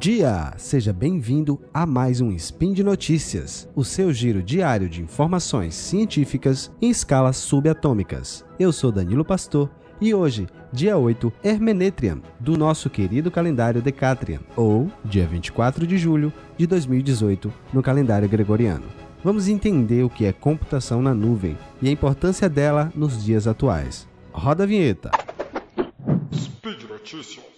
dia! Seja bem-vindo a mais um Spin de Notícias, o seu giro diário de informações científicas em escalas subatômicas. Eu sou Danilo Pastor e hoje, dia 8, Hermenetrian, do nosso querido calendário Decatrian, ou dia 24 de julho de 2018 no calendário gregoriano. Vamos entender o que é computação na nuvem e a importância dela nos dias atuais. Roda a vinheta. Speed Notícias.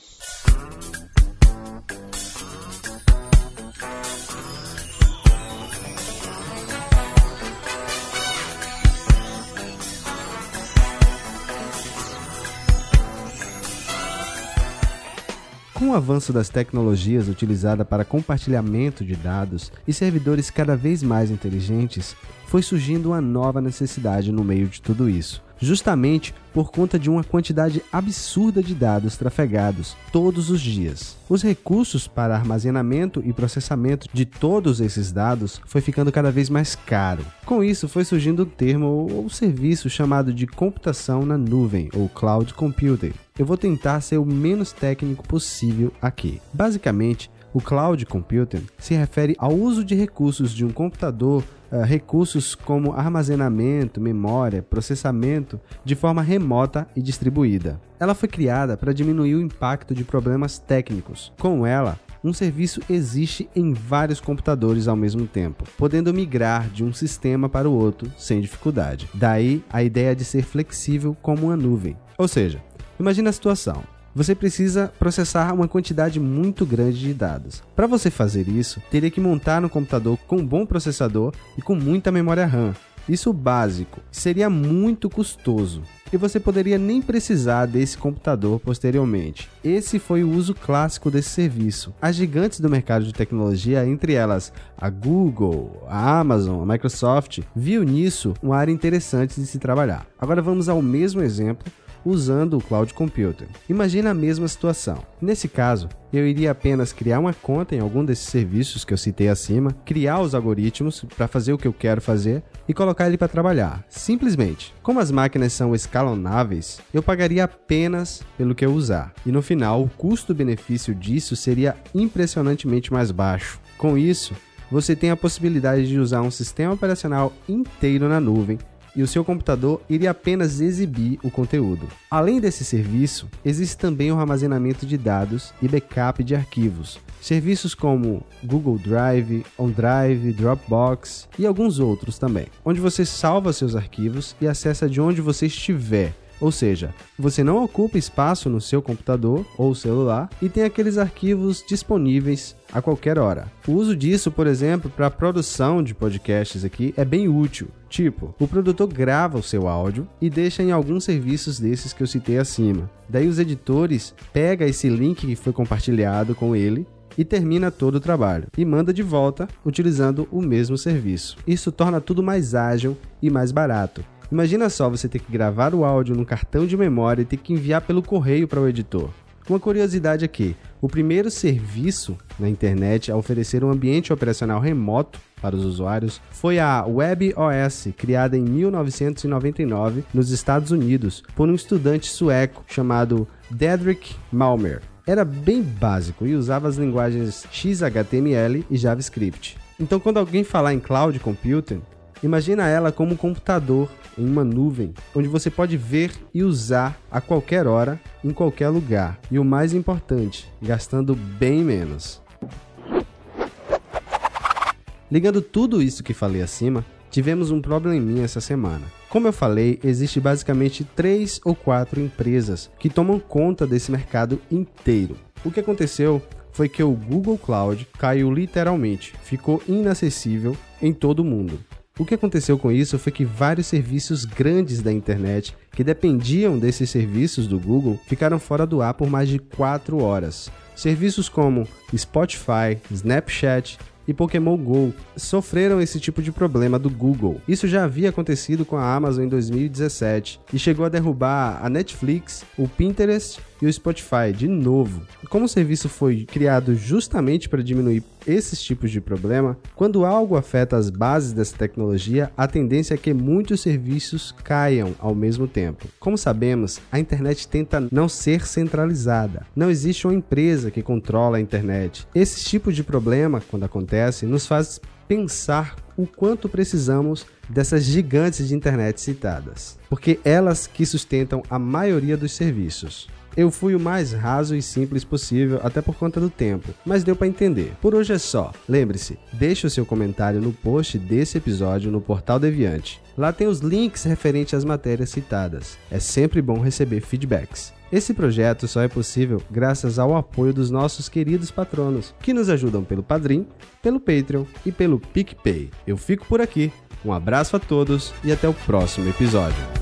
Com o avanço das tecnologias utilizadas para compartilhamento de dados e servidores cada vez mais inteligentes, foi surgindo uma nova necessidade no meio de tudo isso, justamente por conta de uma quantidade absurda de dados trafegados todos os dias. Os recursos para armazenamento e processamento de todos esses dados foi ficando cada vez mais caro. Com isso, foi surgindo o termo ou serviço chamado de computação na nuvem ou cloud computing. Eu vou tentar ser o menos técnico possível aqui. Basicamente, o cloud computing se refere ao uso de recursos de um computador, uh, recursos como armazenamento, memória, processamento, de forma remota e distribuída. Ela foi criada para diminuir o impacto de problemas técnicos. Com ela, um serviço existe em vários computadores ao mesmo tempo, podendo migrar de um sistema para o outro sem dificuldade. Daí a ideia de ser flexível como uma nuvem. Ou seja, imagine a situação você precisa processar uma quantidade muito grande de dados. Para você fazer isso, teria que montar um computador com um bom processador e com muita memória RAM. Isso básico, seria muito custoso e você poderia nem precisar desse computador posteriormente. Esse foi o uso clássico desse serviço. As gigantes do mercado de tecnologia, entre elas a Google, a Amazon, a Microsoft, viu nisso uma área interessante de se trabalhar. Agora vamos ao mesmo exemplo usando o Cloud Computer. Imagina a mesma situação. Nesse caso, eu iria apenas criar uma conta em algum desses serviços que eu citei acima, criar os algoritmos para fazer o que eu quero fazer e colocar ele para trabalhar. Simplesmente. Como as máquinas são escalonáveis, eu pagaria apenas pelo que eu usar. E no final, o custo-benefício disso seria impressionantemente mais baixo. Com isso, você tem a possibilidade de usar um sistema operacional inteiro na nuvem e o seu computador iria apenas exibir o conteúdo. Além desse serviço, existe também o armazenamento de dados e backup de arquivos. Serviços como Google Drive, OneDrive, Dropbox e alguns outros também, onde você salva seus arquivos e acessa de onde você estiver, ou seja, você não ocupa espaço no seu computador ou celular e tem aqueles arquivos disponíveis a qualquer hora. O uso disso, por exemplo, para a produção de podcasts aqui é bem útil. Tipo, o produtor grava o seu áudio e deixa em alguns serviços desses que eu citei acima. Daí os editores pegam esse link que foi compartilhado com ele e termina todo o trabalho e manda de volta utilizando o mesmo serviço. Isso torna tudo mais ágil e mais barato. Imagina só você ter que gravar o áudio num cartão de memória e ter que enviar pelo correio para o editor. Uma curiosidade aqui: o primeiro serviço na internet a oferecer um ambiente operacional remoto para os usuários foi a WebOS, criada em 1999 nos Estados Unidos por um estudante sueco chamado Dedrick Malmer. Era bem básico e usava as linguagens XHTML e JavaScript. Então, quando alguém falar em cloud computing, imagina ela como um computador em uma nuvem, onde você pode ver e usar a qualquer hora, em qualquer lugar. E o mais importante, gastando bem menos. Ligando tudo isso que falei acima, tivemos um probleminha essa semana. Como eu falei, existe basicamente três ou quatro empresas que tomam conta desse mercado inteiro. O que aconteceu foi que o Google Cloud caiu literalmente, ficou inacessível em todo o mundo. O que aconteceu com isso foi que vários serviços grandes da internet que dependiam desses serviços do Google ficaram fora do ar por mais de 4 horas. Serviços como Spotify, Snapchat e Pokémon Go sofreram esse tipo de problema do Google. Isso já havia acontecido com a Amazon em 2017 e chegou a derrubar a Netflix, o Pinterest e o Spotify de novo. Como o serviço foi criado justamente para diminuir esses tipos de problema, quando algo afeta as bases dessa tecnologia, a tendência é que muitos serviços caiam ao mesmo tempo. Como sabemos, a internet tenta não ser centralizada. Não existe uma empresa que controla a internet. Esse tipo de problema, quando acontece, nos faz pensar o quanto precisamos dessas gigantes de internet citadas, porque elas que sustentam a maioria dos serviços. Eu fui o mais raso e simples possível, até por conta do tempo, mas deu para entender. Por hoje é só. Lembre-se, deixe o seu comentário no post desse episódio no Portal Deviante. Lá tem os links referentes às matérias citadas. É sempre bom receber feedbacks. Esse projeto só é possível graças ao apoio dos nossos queridos patronos, que nos ajudam pelo Padrim, pelo Patreon e pelo PicPay. Eu fico por aqui. Um abraço a todos e até o próximo episódio.